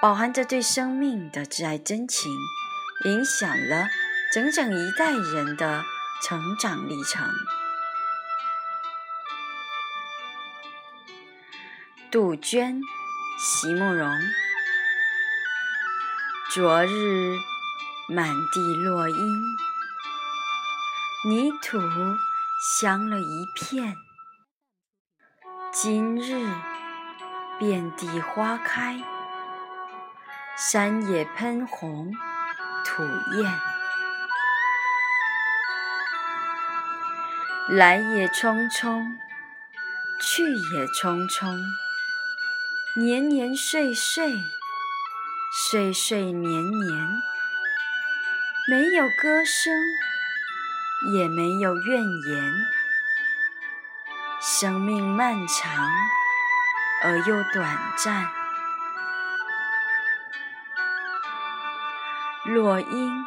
饱含着对生命的挚爱真情，影响了整整一代人的成长历程。杜鹃，席慕容。昨日满地落英，泥土香了一片；今日遍地花开。山野喷红，土艳。来也匆匆，去也匆匆。年年岁岁，岁岁年年。没有歌声，也没有怨言。生命漫长而又短暂。落英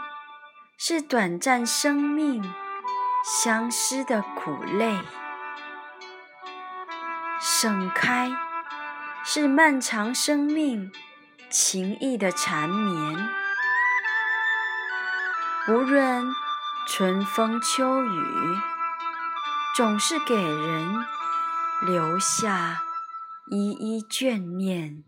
是短暂生命相思的苦泪，盛开是漫长生命情意的缠绵。无论春风秋雨，总是给人留下依依眷恋。